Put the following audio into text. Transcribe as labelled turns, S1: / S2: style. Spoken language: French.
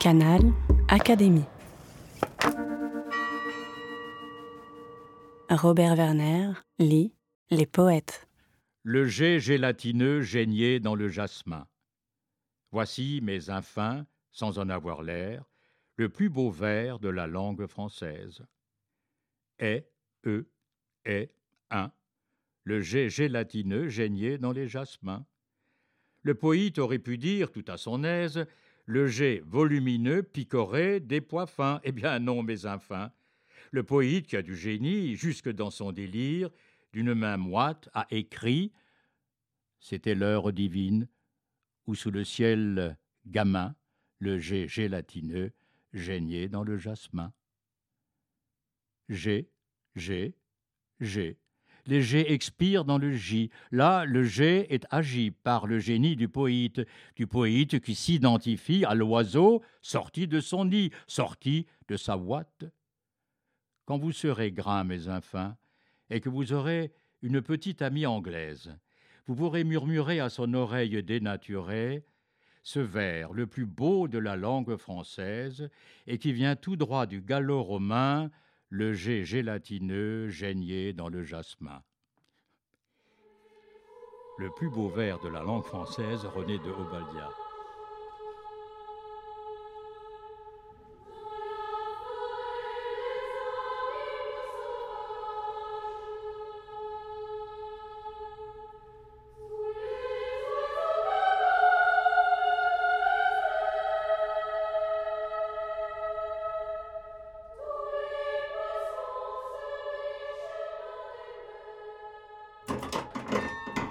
S1: Canal Académie. Robert Werner lit Les poètes.
S2: Le jet gélatineux geignait dans le jasmin. Voici, mes infins, sans en avoir l'air, le plus beau vers de la langue française. Est, e, est, un. Le jet gélatineux geignait dans les jasmins. Le poète aurait pu dire, tout à son aise, le jet volumineux picorait des pois fins. Eh bien non, mes infins. Le poète qui a du génie, jusque dans son délire, d'une main moite, a écrit C'était l'heure divine, où sous le ciel gamin, le jet gélatineux geignait dans le jasmin. G, G, G les G expirent dans le J. Là, le G est agi par le génie du poète, du poète qui s'identifie à l'oiseau sorti de son nid, sorti de sa ouate. Quand vous serez gras, mes infins, et que vous aurez une petite amie anglaise, vous pourrez murmurer à son oreille dénaturée ce vers le plus beau de la langue française et qui vient tout droit du gallo-romain le jet gélatineux geignait dans le jasmin. Le plus beau vers de la langue française, René de Obaldia.